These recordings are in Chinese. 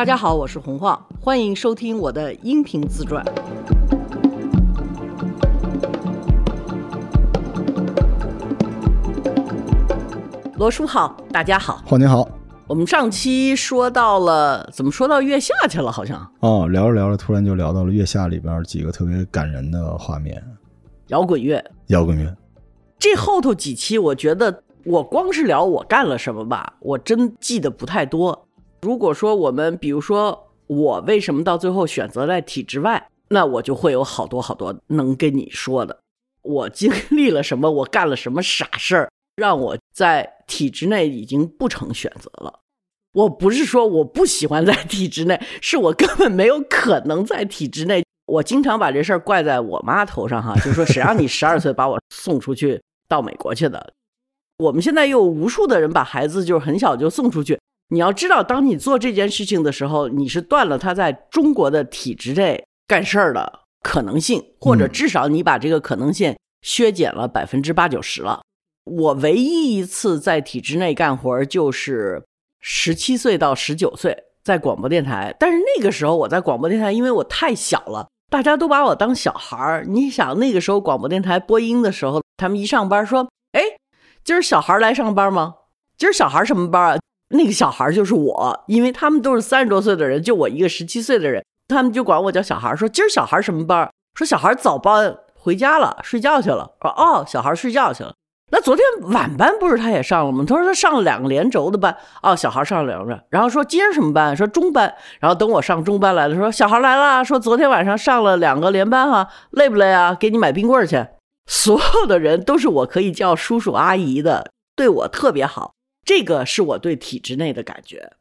大家好，我是洪晃，欢迎收听我的音频自传。罗叔好，大家好，晃您好。我们上期说到了，怎么说到月下去了？好像哦，聊着聊着，突然就聊到了月下里边几个特别感人的画面。摇滚乐，摇滚乐。这后头几期，我觉得我光是聊我干了什么吧，我真记得不太多。如果说我们，比如说我为什么到最后选择在体制外，那我就会有好多好多能跟你说的。我经历了什么，我干了什么傻事儿，让我在体制内已经不成选择了。我不是说我不喜欢在体制内，是我根本没有可能在体制内。我经常把这事儿怪在我妈头上哈，就说谁让你十二岁把我送出去到美国去的？我们现在又有无数的人把孩子就是很小就送出去。你要知道，当你做这件事情的时候，你是断了他在中国的体制内干事儿的可能性，或者至少你把这个可能性削减了百分之八九十了。我唯一一次在体制内干活就是十七岁到十九岁在广播电台，但是那个时候我在广播电台，因为我太小了。大家都把我当小孩儿，你想那个时候广播电台播音的时候，他们一上班说：“哎，今儿小孩来上班吗？今儿小孩什么班啊？”那个小孩就是我，因为他们都是三十多岁的人，就我一个十七岁的人，他们就管我叫小孩，说：“今儿小孩什么班？”说：“小孩早班回家了，睡觉去了。”说：“哦，小孩睡觉去了。”那昨天晚班不是他也上了吗？他说他上了两个连轴的班。哦，小孩上了两个，然后说今儿什么班？说中班。然后等我上中班来了，说小孩来了，说昨天晚上上了两个连班哈，累不累啊？给你买冰棍去。所有的人都是我可以叫叔叔阿姨的，对我特别好。这个是我对体制内的感觉，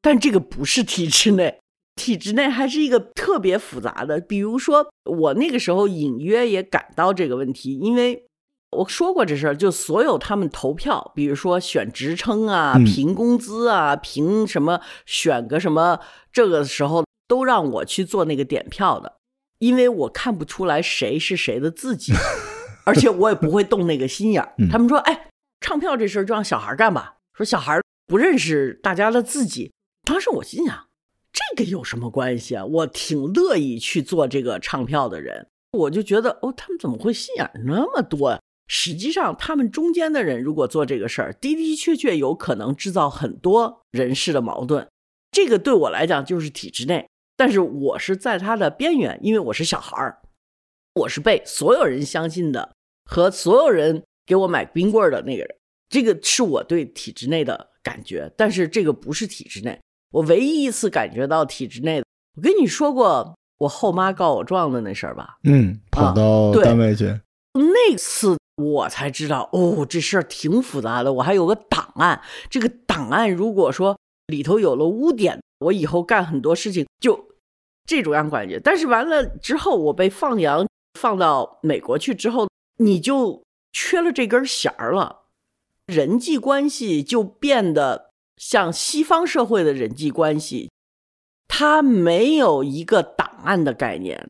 但这个不是体制内，体制内还是一个特别复杂的。比如说我那个时候隐约也感到这个问题，因为。我说过这事儿，就所有他们投票，比如说选职称啊、评工资啊、评什么选个什么，这个时候都让我去做那个点票的，因为我看不出来谁是谁的自己，而且我也不会动那个心眼儿。他们说：“哎，唱票这事儿就让小孩干吧。”说小孩不认识大家的自己。当时我心想，这个有什么关系啊？我挺乐意去做这个唱票的人，我就觉得哦，他们怎么会心眼那么多？实际上，他们中间的人如果做这个事儿，的的确确有可能制造很多人事的矛盾。这个对我来讲就是体制内，但是我是在他的边缘，因为我是小孩儿，我是被所有人相信的，和所有人给我买冰棍的那个人。这个是我对体制内的感觉，但是这个不是体制内。我唯一一次感觉到体制内的，我跟你说过我后妈告我状的那事儿吧？嗯，跑到单位去，那次。我才知道哦，这事儿挺复杂的。我还有个档案，这个档案如果说里头有了污点，我以后干很多事情就这种样感觉。但是完了之后，我被放羊放到美国去之后，你就缺了这根弦儿了，人际关系就变得像西方社会的人际关系，它没有一个档案的概念，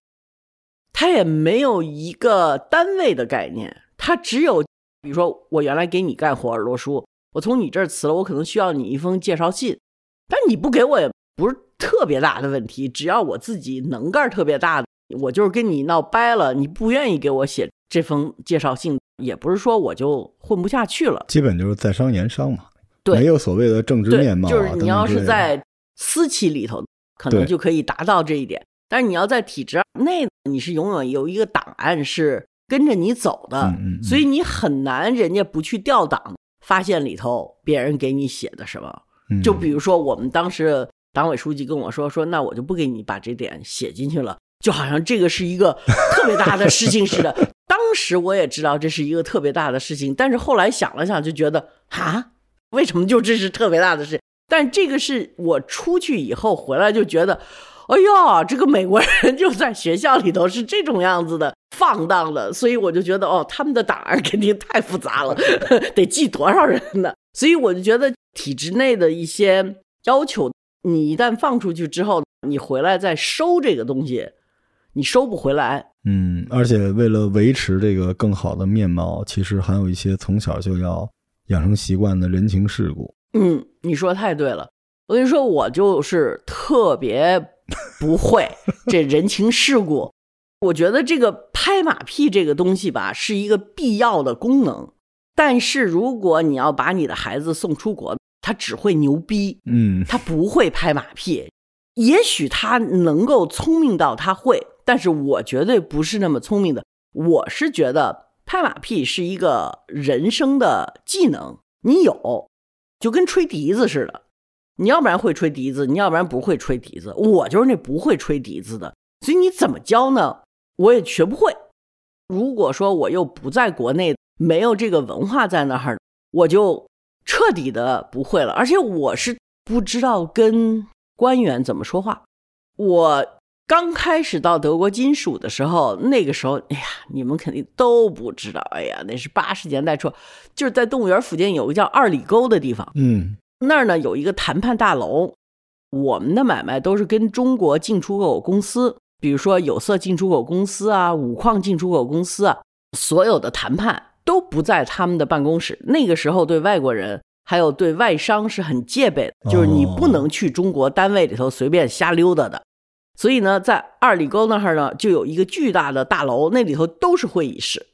它也没有一个单位的概念。他只有，比如说我原来给你干活，罗叔，我从你这儿辞了，我可能需要你一封介绍信，但你不给我也不是特别大的问题，只要我自己能干特别大的，我就是跟你闹掰了，你不愿意给我写这封介绍信，也不是说我就混不下去了，基本就是在商言商嘛，对，没有所谓的政治面貌，就是你要是在私企里头，可能就可以达到这一点，但是你要在体制内，你是永远有一个档案是。跟着你走的，所以你很难人家不去调档，发现里头别人给你写的什么。就比如说我们当时党委书记跟我说说，那我就不给你把这点写进去了，就好像这个是一个 特别大的事情似的。当时我也知道这是一个特别大的事情，但是后来想了想，就觉得啊，为什么就这是特别大的事？但这个是我出去以后回来就觉得。哎呀，这个美国人就在学校里头是这种样子的，放荡的，所以我就觉得哦，他们的档案肯定太复杂了，得记多少人呢？所以我就觉得体制内的一些要求，你一旦放出去之后，你回来再收这个东西，你收不回来。嗯，而且为了维持这个更好的面貌，其实还有一些从小就要养成习惯的人情世故。嗯，你说太对了。我跟你说，我就是特别不会 这人情世故。我觉得这个拍马屁这个东西吧，是一个必要的功能。但是如果你要把你的孩子送出国，他只会牛逼，嗯，他不会拍马屁。也许他能够聪明到他会，但是我绝对不是那么聪明的。我是觉得拍马屁是一个人生的技能，你有就跟吹笛子似的，你要不然会吹笛子，你要不然不会吹笛子。我就是那不会吹笛子的，所以你怎么教呢？我也学不会。如果说我又不在国内，没有这个文化在那儿，我就彻底的不会了。而且我是不知道跟官员怎么说话。我刚开始到德国金属的时候，那个时候，哎呀，你们肯定都不知道。哎呀，那是八十年代初，就是在动物园附近有个叫二里沟的地方，嗯，那儿呢有一个谈判大楼。我们的买卖都是跟中国进出口公司。比如说有色进出口公司啊，五矿进出口公司啊，所有的谈判都不在他们的办公室。那个时候对外国人还有对外商是很戒备的，就是你不能去中国单位里头随便瞎溜达的。所以呢，在二里沟那儿呢，就有一个巨大的大楼，那里头都是会议室。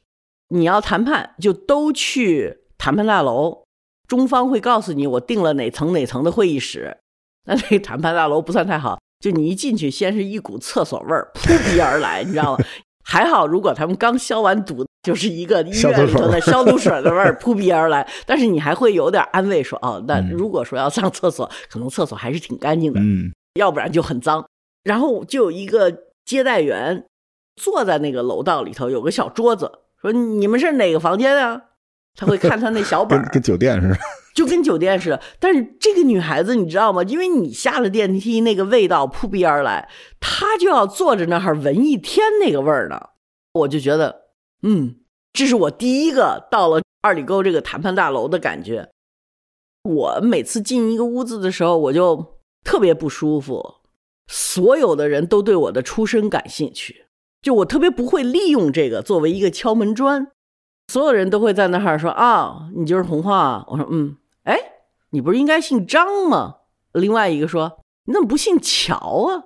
你要谈判，就都去谈判大楼。中方会告诉你，我定了哪层哪层的会议室。那那个谈判大楼不算太好。就你一进去，先是一股厕所味儿扑鼻而来，你知道吗？还好，如果他们刚消完毒，就是一个医院里头的消毒水的味儿 扑鼻而来。但是你还会有点安慰，说哦，那如果说要上厕所，可能厕所还是挺干净的，嗯，要不然就很脏。然后就有一个接待员坐在那个楼道里头，有个小桌子，说你们是哪个房间啊？他会看他那小本跟跟酒店似的。就跟酒店似的，但是这个女孩子你知道吗？因为你下了电梯，那个味道扑鼻而来，她就要坐着那儿闻一天那个味儿呢。我就觉得，嗯，这是我第一个到了二里沟这个谈判大楼的感觉。我每次进一个屋子的时候，我就特别不舒服。所有的人都对我的出身感兴趣，就我特别不会利用这个作为一个敲门砖。所有人都会在那儿说啊，你就是红花。我说，嗯。哎，你不是应该姓张吗？另外一个说，你怎么不姓乔啊？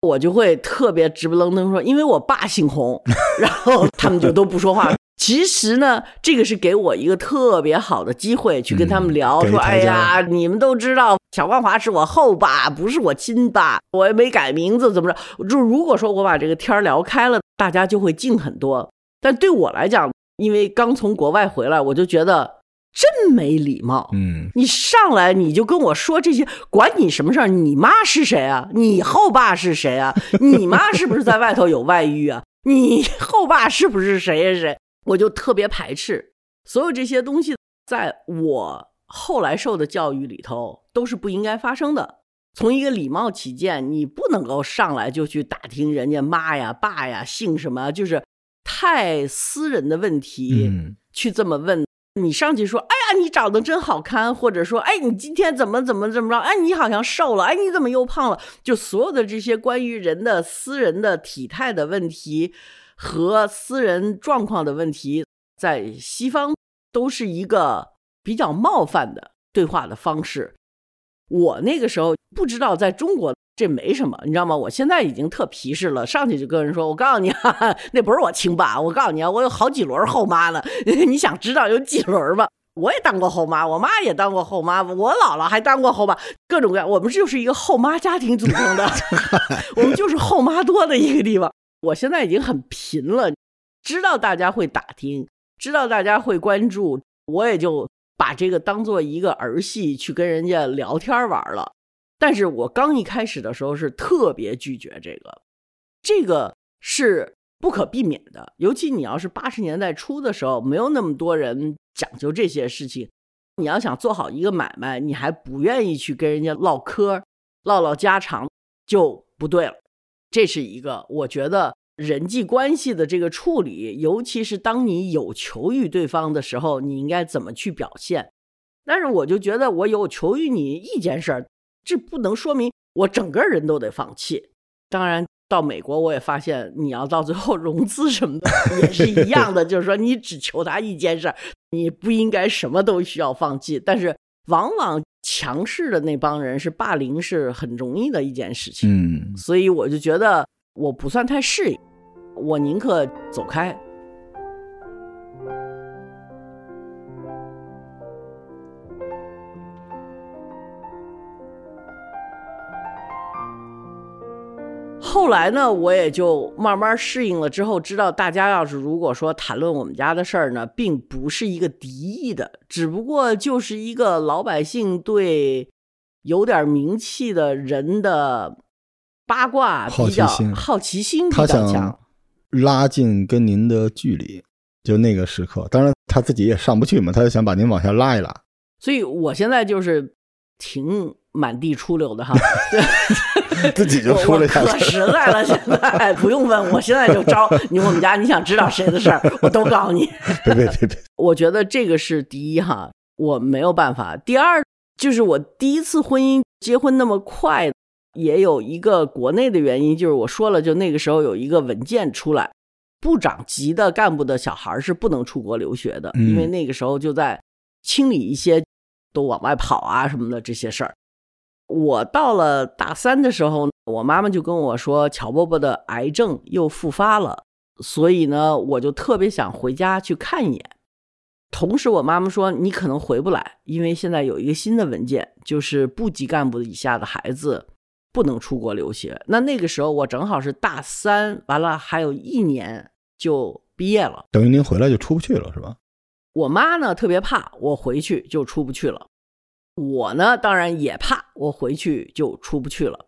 我就会特别直不愣登说，因为我爸姓洪。然后他们就都不说话。其实呢，这个是给我一个特别好的机会去跟他们聊，说，哎呀，你们都知道小万华是我后爸，不是我亲爸，我也没改名字，怎么着？就如果说我把这个天聊开了，大家就会静很多。但对我来讲，因为刚从国外回来，我就觉得。真没礼貌！嗯，你上来你就跟我说这些，管你什么事儿？你妈是谁啊？你后爸是谁啊？你妈是不是在外头有外遇啊？你后爸是不是谁谁谁？我就特别排斥所有这些东西，在我后来受的教育里头都是不应该发生的。从一个礼貌起见，你不能够上来就去打听人家妈呀、爸呀姓什么，就是太私人的问题，去这么问。你上去说，哎呀，你长得真好看，或者说，哎，你今天怎么怎么怎么着？哎，你好像瘦了，哎，你怎么又胖了？就所有的这些关于人的私人的体态的问题和私人状况的问题，在西方都是一个比较冒犯的对话的方式。我那个时候不知道，在中国。这没什么，你知道吗？我现在已经特皮实了，上去就跟人说：“我告诉你，哈哈，那不是我亲爸。我告诉你啊，我有好几轮后妈呢。你想知道有几轮吗？我也当过后妈，我妈也当过后妈，我姥姥还当过后妈，各种各样。我们就是一个后妈家庭组成的，我们就是后妈多的一个地方。我现在已经很贫了，知道大家会打听，知道大家会关注，我也就把这个当做一个儿戏去跟人家聊天玩了。”但是我刚一开始的时候是特别拒绝这个，这个是不可避免的。尤其你要是八十年代初的时候，没有那么多人讲究这些事情，你要想做好一个买卖，你还不愿意去跟人家唠嗑、唠唠家常，就不对了。这是一个我觉得人际关系的这个处理，尤其是当你有求于对方的时候，你应该怎么去表现。但是我就觉得我有求于你一件事儿。这不能说明我整个人都得放弃。当然，到美国我也发现，你要到最后融资什么的也是一样的，就是说你只求他一件事儿，你不应该什么都需要放弃。但是往往强势的那帮人是霸凌是很容易的一件事情，嗯，所以我就觉得我不算太适应，我宁可走开。后来呢，我也就慢慢适应了。之后知道，大家要是如果说谈论我们家的事儿呢，并不是一个敌意的，只不过就是一个老百姓对有点名气的人的八卦比较好奇心好奇心比他较强想。拉近跟您的距离，就那个时刻。当然他自己也上不去嘛，他就想把您往下拉一拉。所以我现在就是挺满地出溜的哈，对，自己就出了下去。可实在了，现在不用问，我现在就招你我们家，你想知道谁的事儿，我都告诉你。别别别别，我觉得这个是第一哈，我没有办法。第二就是我第一次婚姻结婚那么快，也有一个国内的原因，就是我说了，就那个时候有一个文件出来，部长级的干部的小孩是不能出国留学的，嗯因为那个时候就在清理一些都往外跑啊什么的这些事儿。我到了大三的时候，我妈妈就跟我说，乔伯伯的癌症又复发了，所以呢，我就特别想回家去看一眼。同时，我妈妈说你可能回不来，因为现在有一个新的文件，就是部级干部以下的孩子不能出国留学。那那个时候我正好是大三，完了还有一年就毕业了。等于您回来就出不去了是吧？我妈呢特别怕我回去就出不去了，我呢当然也怕我回去就出不去了。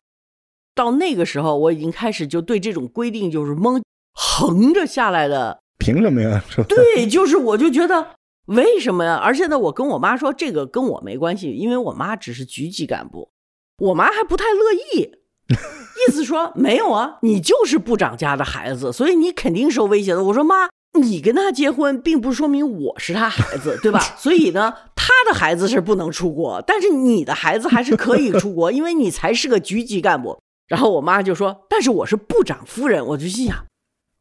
到那个时候，我已经开始就对这种规定就是蒙横着下来的凭什么呀？对，就是我就觉得为什么呀？而且呢，我跟我妈说这个跟我没关系，因为我妈只是局级干部，我妈还不太乐意，意思说没有啊，你就是部长家的孩子，所以你肯定受威胁的。我说妈，你跟他结婚，并不说明我是他孩子，对吧？所以呢，他的孩子是不能出国，但是你的孩子还是可以出国，因为你才是个局级干部。然后我妈就说：“但是我是部长夫人。”我就心想，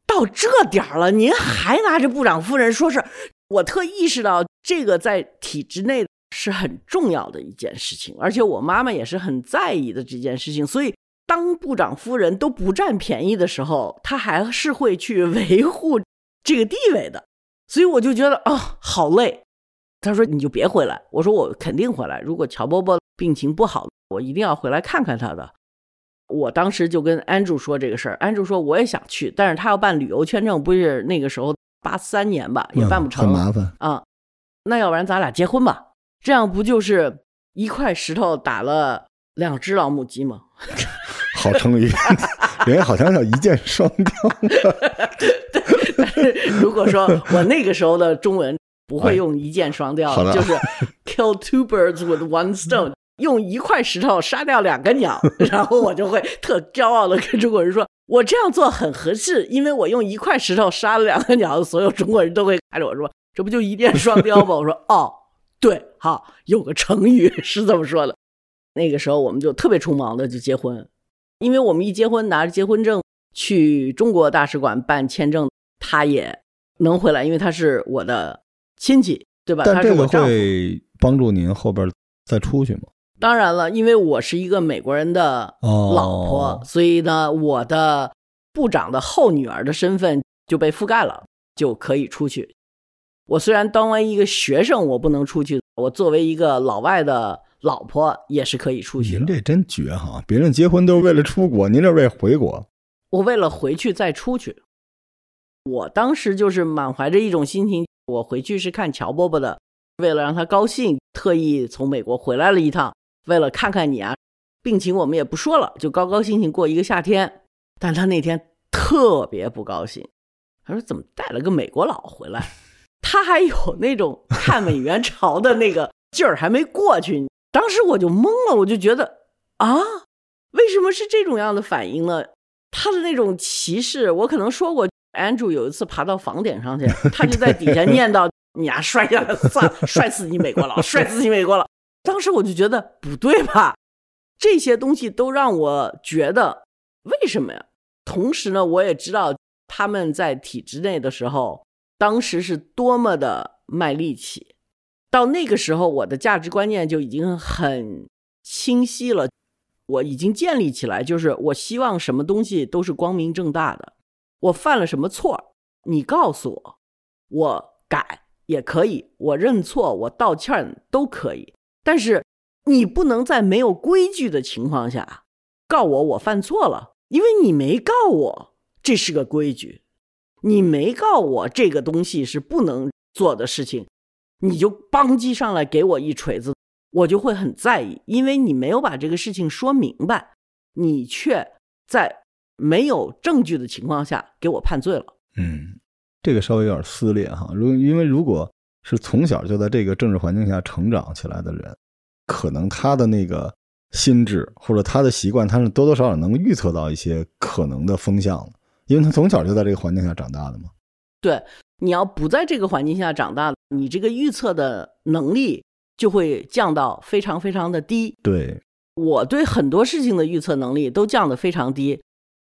到这点儿了，您还拿着部长夫人说是？我特意识到这个在体制内是很重要的一件事情，而且我妈妈也是很在意的这件事情。所以，当部长夫人都不占便宜的时候，她还是会去维护这个地位的。所以我就觉得啊、好累。他说：“你就别回来。”我说：“我肯定回来。如果乔伯伯病情不好，我一定要回来看看他的。”我当时就跟 Andrew 说这个事儿，Andrew 说我也想去，但是他要办旅游签证，不是那个时候八三年吧，也办不成，嗯很麻烦。啊、那要不然咱俩结婚吧，这样不就是一块石头打了两只老母鸡吗？好成语，人家好像叫一箭双雕。如果说我那个时候的中文不会用一箭双雕，哎就是 kill two birds with one stone，用一块石头杀掉两个鸟，然后我就会特骄傲的跟中国人说，我这样做很合适，因为我用一块石头杀了两个鸟，所有中国人都会看着我说，这不就一箭双雕吗？我说哦，对，好，有个成语是这么说的。那个时候我们就特别匆忙的就结婚，因为我们一结婚拿着结婚证去中国大使馆办签证，他也能回来，因为他是我的亲戚，对吧？但这个。会帮助您后边再出去吗？当然了，因为我是一个美国人的哦老婆，所以呢，我的部长的后女儿的身份就被覆盖了，就可以出去。我虽然当为一个学生，我不能出去，我作为一个老外的老婆也是可以出去的。您这真绝哈！别人结婚都是为了出国，您这为回国。我为了回去再出去，我当时就是满怀着一种心情，我回去是看乔伯伯的，为了让他高兴，特意从美国回来了一趟，为了看看你啊，病情我们也不说了，就高高兴兴过一个夏天。但他那天特别不高兴，他说怎么带了个美国佬回来？他还有那种看美援朝的那个劲儿还没过去，当时我就懵了，我就觉得啊，为什么是这种样的反应呢？他的那种歧视，我可能说过，Andrew 有一次爬到房顶上去，他就在底下念叨：“你呀，摔下来算了，摔死你美国佬，摔死你美国佬。”当时我就觉得不对吧？这些东西都让我觉得为什么呀？同时呢，我也知道他们在体制内的时候，当时是多么的卖力气。到那个时候，我的价值观念就已经很清晰了，我已经建立起来，就是我希望什么东西都是光明正大的。我犯了什么错，你告诉我，我改也可以，我认错，我道歉都可以。但是你不能在没有规矩的情况下告我我犯错了，因为你没告我，这是个规矩，你没告我这个东西是不能做的事情。你就邦叽上来给我一锤子，我就会很在意，因为你没有把这个事情说明白，你却在没有证据的情况下给我判罪了。嗯，这个稍微有点撕裂哈。如因为如果是从小就在这个政治环境下成长起来的人，可能他的那个心智或者他的习惯，他是多多少少能预测到一些可能的风向因为他从小就在这个环境下长大的嘛。对。你要不在这个环境下长大，你这个预测的能力就会降到非常非常的低。对，我对很多事情的预测能力都降得非常低。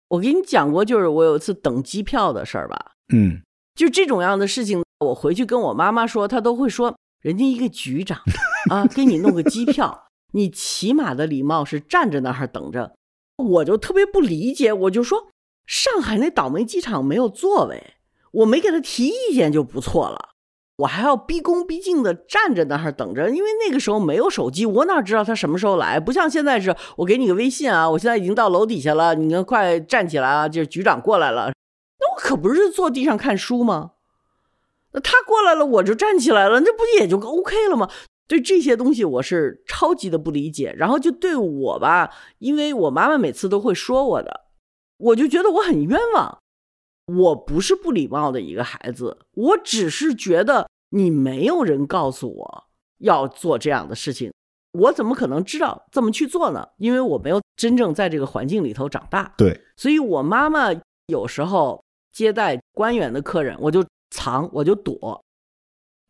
我给你讲过，就是我有一次等机票的事儿吧。嗯，就这种样的事情，我回去跟我妈妈说，她都会说，人家一个局长 啊，给你弄个机票，你起码的礼貌是站着那儿等着。我就特别不理解，我就说，上海那倒霉机场没有座位。我没给他提意见就不错了，我还要逼恭逼敬的站着那儿等着，因为那个时候没有手机，我哪知道他什么时候来？不像现在是，我给你个微信啊，我现在已经到楼底下了，你快站起来啊，就是局长过来了。那我可不是坐地上看书吗？那他过来了，我就站起来了，那不也就 OK 了吗？对这些东西我是超级的不理解，然后就对我吧，因为我妈妈每次都会说我的，我就觉得我很冤枉。我不是不礼貌的一个孩子，我只是觉得你没有人告诉我要做这样的事情，我怎么可能知道这么去做呢？因为我没有真正在这个环境里头长大。对，所以我妈妈有时候接待官员的客人，我就藏，我就躲。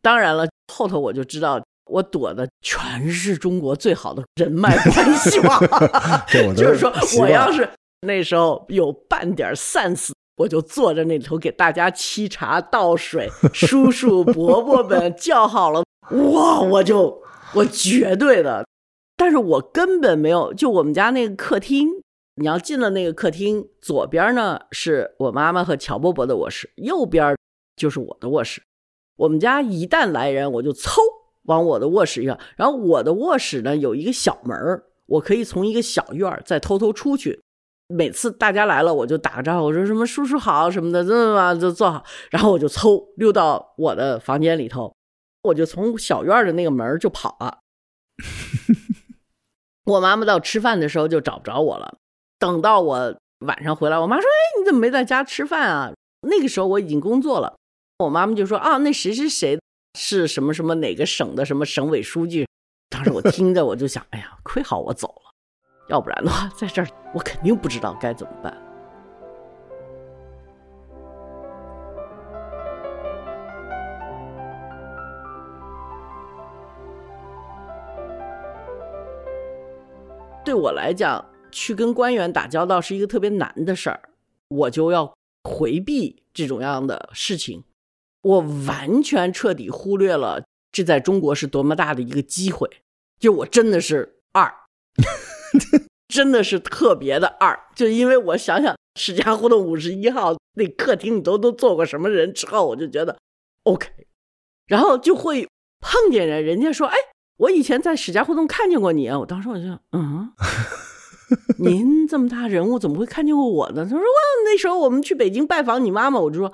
当然了，后头我就知道，我躲的全是中国最好的人脉关系网。就是说我要是那时候有半点 sense。我就坐在那里头给大家沏茶倒水，叔叔伯伯们 叫好了，哇，我就我绝对的，但是我根本没有，就我们家那个客厅，你要进了那个客厅，左边呢是我妈妈和乔伯伯的卧室，右边就是我的卧室。我们家一旦来人，我就嗖往我的卧室一上，然后我的卧室呢有一个小门儿我可以从一个小院儿再偷偷出去。每次大家来了，我就打个招呼，我说什么叔叔好什么的，这么嘛就坐好，然后我就嗖溜到我的房间里头，我就从小院的那个门就跑了。我妈妈到吃饭的时候就找不着我了。等到我晚上回来，我妈说：“哎，你怎么没在家吃饭啊？”那个时候我已经工作了。我妈妈就说：“啊，那谁谁谁是什么什么哪个省的什么省委书记。”当时我听着我就想：“哎呀，亏好我走了。”要不然的话，在这儿我肯定不知道该怎么办。对我来讲，去跟官员打交道是一个特别难的事儿，我就要回避这种样的事情。我完全彻底忽略了这在中国是多么大的一个机会，就我真的是二。真的是特别的二，就因为我想想史家胡同五十一号那客厅里头都坐过什么人之后，我就觉得 OK，然后就会碰见人，人家说：“哎，我以前在史家胡同看见过你。”我当时我就嗯，您这么大人物怎么会看见过我呢？他说：“哇，那时候我们去北京拜访你妈妈。”我就说。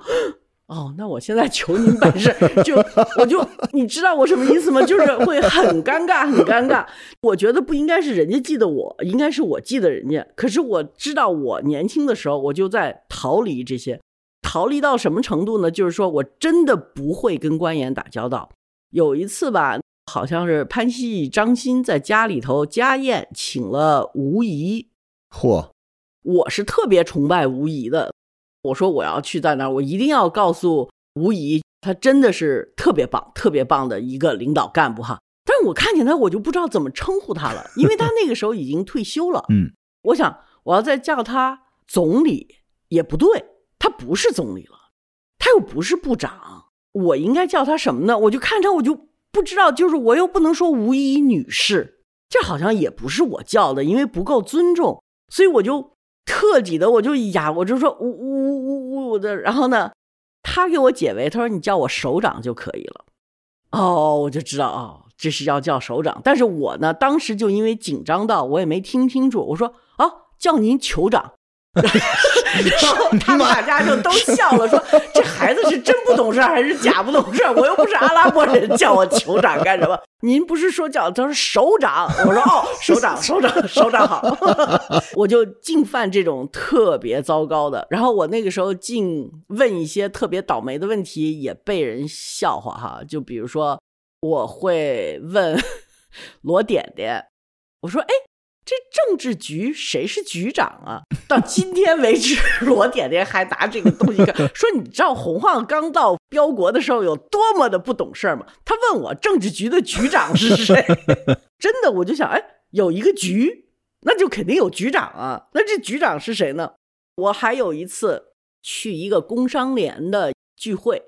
哦，那我现在求您办事，就我就你知道我什么意思吗？就是会很尴尬，很尴尬。我觉得不应该是人家记得我，应该是我记得人家。可是我知道，我年轻的时候我就在逃离这些，逃离到什么程度呢？就是说我真的不会跟官员打交道。有一次吧，好像是潘西张欣在家里头家宴，请了吴仪。嚯，我是特别崇拜吴仪的。我说我要去在那儿，我一定要告诉吴仪，他真的是特别棒、特别棒的一个领导干部哈。但是我看见他，我就不知道怎么称呼他了，因为他那个时候已经退休了。嗯，我想我要再叫他总理也不对，他不是总理了，他又不是部长，我应该叫他什么呢？我就看着我就不知道，就是我又不能说吴仪女士，这好像也不是我叫的，因为不够尊重，所以我就彻底的我就呀，我就说呜呜呜呜的，然后呢，他给我解围，他说你叫我首长就可以了。哦，我就知道哦，这是要叫首长，但是我呢，当时就因为紧张到我也没听清楚，我说啊，叫您酋长。然后他们大家就都笑了，说 这孩子是真不懂事还是假不懂事？我又不是阿拉伯人，叫我酋长干什么？您不是说叫他是首长？我说哦，首长，首长，首长好。我就净犯这种特别糟糕的。然后我那个时候净问一些特别倒霉的问题，也被人笑话哈。就比如说，我会问罗点点，我说哎。这政治局谁是局长啊？到今天为止，罗点点还拿这个东西说：“你知道洪晃刚到标国的时候有多么的不懂事吗？”他问我政治局的局长是谁？真的，我就想，哎，有一个局，那就肯定有局长啊。那这局长是谁呢？我还有一次去一个工商联的聚会，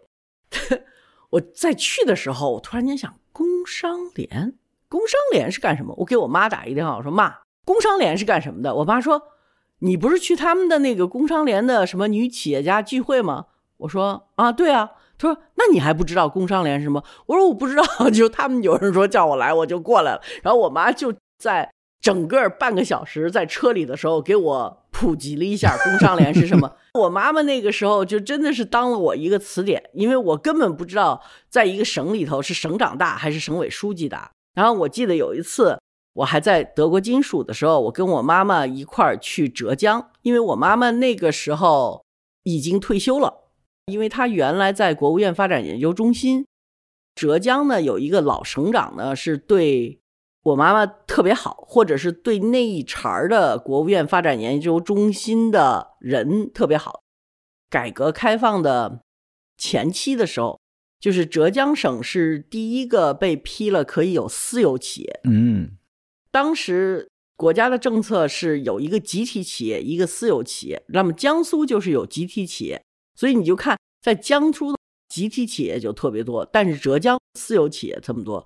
我在去的时候，我突然间想，工商联，工商联是干什么？我给我妈打一电话，我说妈。工商联是干什么的？我妈说：“你不是去他们的那个工商联的什么女企业家聚会吗？”我说：“啊，对啊。”她说：“那你还不知道工商联是什么？”我说：“我不知道。”就他们有人说叫我来，我就过来了。然后我妈就在整个半个小时在车里的时候给我普及了一下工商联是什么。我妈妈那个时候就真的是当了我一个词典，因为我根本不知道在一个省里头是省长大还是省委书记大。然后我记得有一次。我还在德国金属的时候，我跟我妈妈一块儿去浙江，因为我妈妈那个时候已经退休了，因为她原来在国务院发展研究中心。浙江呢有一个老省长呢，是对我妈妈特别好，或者是对那一茬儿的国务院发展研究中心的人特别好。改革开放的前期的时候，就是浙江省是第一个被批了可以有私有企业。嗯。当时国家的政策是有一个集体企业，一个私有企业。那么江苏就是有集体企业，所以你就看在江苏的集体企业就特别多，但是浙江私有企业这么多。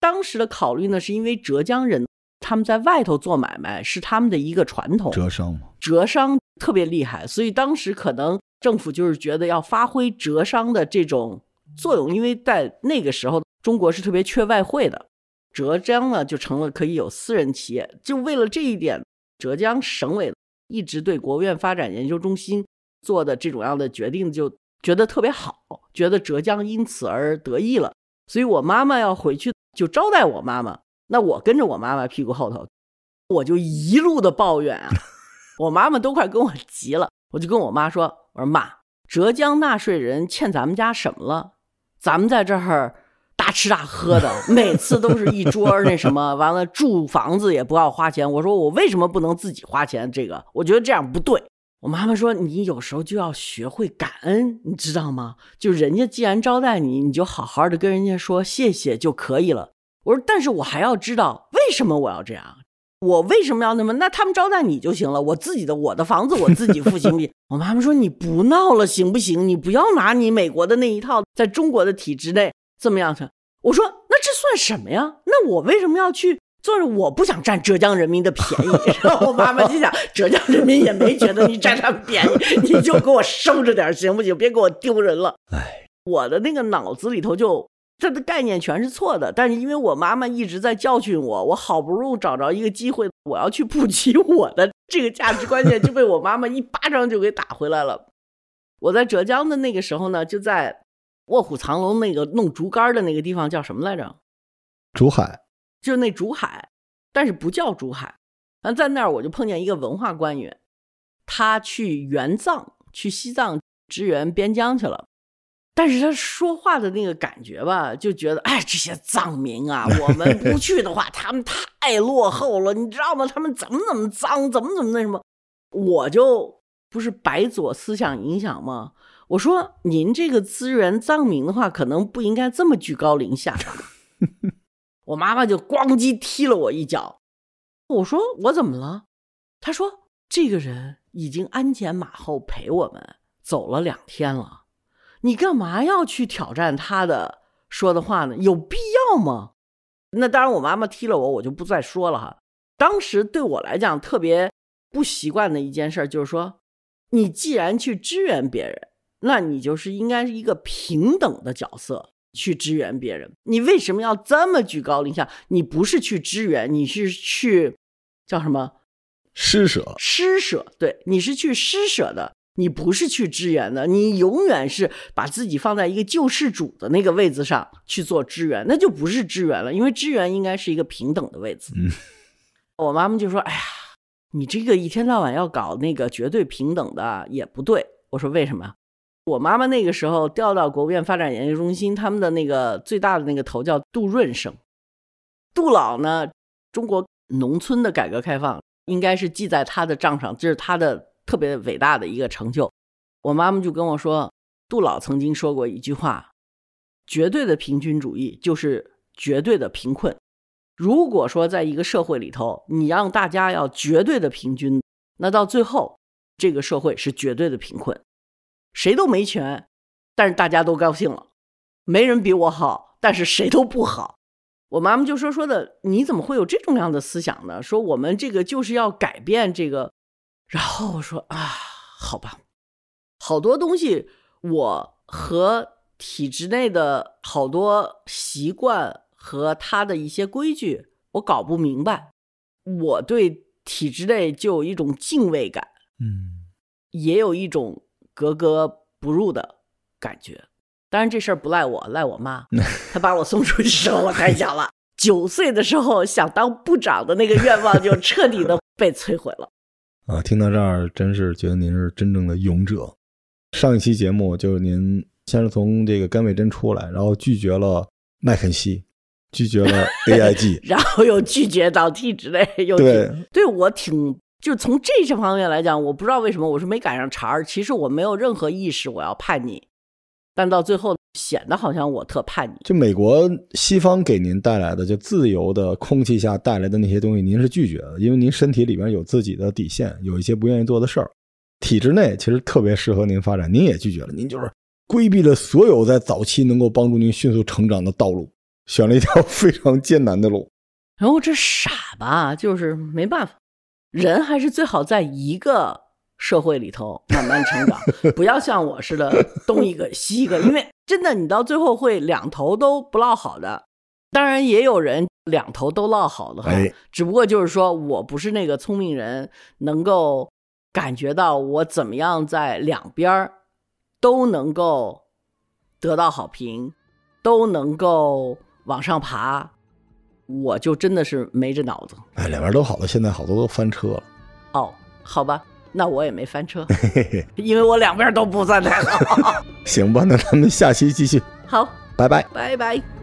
当时的考虑呢，是因为浙江人他们在外头做买卖是他们的一个传统，浙商嘛，浙商特别厉害，所以当时可能政府就是觉得要发挥浙商的这种作用，因为在那个时候中国是特别缺外汇的。浙江呢，就成了可以有私人企业。就为了这一点，浙江省委一直对国务院发展研究中心做的这种样的决定，就觉得特别好，觉得浙江因此而得意了。所以我妈妈要回去就招待我妈妈，那我跟着我妈妈屁股后头，我就一路的抱怨啊，我妈妈都快跟我急了。我就跟我妈说：“我说妈，浙江纳税人欠咱们家什么了？咱们在这儿。”大吃大喝的，每次都是一桌那什么，完了住房子也不要花钱。我说我为什么不能自己花钱？这个我觉得这样不对。我妈妈说你有时候就要学会感恩，你知道吗？就人家既然招待你，你就好好的跟人家说谢谢就可以了。我说但是我还要知道为什么我要这样，我为什么要那么？那他们招待你就行了，我自己的我的房子我自己付行不行？我妈妈说你不闹了行不行？你不要拿你美国的那一套，在中国的体制内。怎么样？我说那这算什么呀？那我为什么要去做？我不想占浙江人民的便宜。然后我妈妈就想，浙江人民也没觉得你占他们便宜，你就给我收着点行不行？别给我丢人了。哎，我的那个脑子里头就这的概念全是错的。但是因为我妈妈一直在教训我，我好不容易找着一个机会，我要去普及我的这个价值观念，就被我妈妈一巴掌就给打回来了。我在浙江的那个时候呢，就在。卧虎藏龙那个弄竹竿的那个地方叫什么来着？竹海，就是那竹海，但是不叫竹海。那在那儿我就碰见一个文化官员，他去援藏，去西藏支援边疆去了。但是他说话的那个感觉吧，就觉得哎，这些藏民啊，我们不去的话，他们太落后了，你知道吗？他们怎么怎么脏，怎么怎么那什么？我就不是白左思想影响吗？我说：“您这个资源藏民的话，可能不应该这么居高临下？”我妈妈就咣叽踢了我一脚。我说：“我怎么了？”她说：“这个人已经鞍前马后陪我们走了两天了，你干嘛要去挑战他的说的话呢？有必要吗？那当然，我妈妈踢了我，我就不再说了哈。当时对我来讲特别不习惯的一件事就是说，你既然去支援别人，那你就是应该是一个平等的角色去支援别人。你为什么要这么居高临下？你不是去支援，你是去叫什么？施舍，施舍。对，你是去施舍的。你不是去支援的，你永远是把自己放在一个救世主的那个位置上去做支援，那就不是支援了，因为支援应该是一个平等的位置。嗯，我妈妈就说：“哎呀，你这个一天到晚要搞那个绝对平等的也不对。”我说：“为什么？”我妈妈那个时候调到国务院发展研究中心，他们的那个最大的那个头叫杜润生，杜老呢，中国农村的改革开放应该是记在他的账上，这是他的。特别伟大的一个成就，我妈妈就跟我说，杜老曾经说过一句话：“绝对的平均主义就是绝对的贫困。”如果说在一个社会里头，你让大家要绝对的平均，那到最后这个社会是绝对的贫困，谁都没权，但是大家都高兴了，没人比我好，但是谁都不好。我妈妈就说说的，你怎么会有这种样的思想呢？说我们这个就是要改变这个。然后我说啊，好吧，好多东西我和体制内的好多习惯和他的一些规矩，我搞不明白。我对体制内就有一种敬畏感，嗯，也有一种格格不入的感觉。当然这事儿不赖我，赖我妈，她把我送出去时候我太小了，九岁的时候想当部长的那个愿望就彻底的 被摧毁了。啊，听到这儿，真是觉得您是真正的勇者。上一期节目就是您先是从这个甘伟珍出来，然后拒绝了麦肯锡，拒绝了 AIG，然后又拒绝到 T 之类，又对，对我挺就从这些方面来讲，我不知道为什么我是没赶上茬儿。其实我没有任何意识我要叛逆，但到最后。显得好像我特叛逆。就美国西方给您带来的，就自由的空气下带来的那些东西，您是拒绝的，因为您身体里边有自己的底线，有一些不愿意做的事儿。体制内其实特别适合您发展，您也拒绝了，您就是规避了所有在早期能够帮助您迅速成长的道路，选了一条 非常艰难的路。然后这傻吧，就是没办法，人还是最好在一个。社会里头慢慢成长，不要像我似的东一个西一个，因为真的你到最后会两头都不落好的。当然也有人两头都落好的哎，只不过就是说我不是那个聪明人，能够感觉到我怎么样在两边都能够得到好评，都能够往上爬，我就真的是没这脑子。哎，两边都好了，现在好多都翻车了。哦，好吧。那我也没翻车，因为我两边都不算太好。行吧，那咱们下期继续。好，拜拜，拜拜。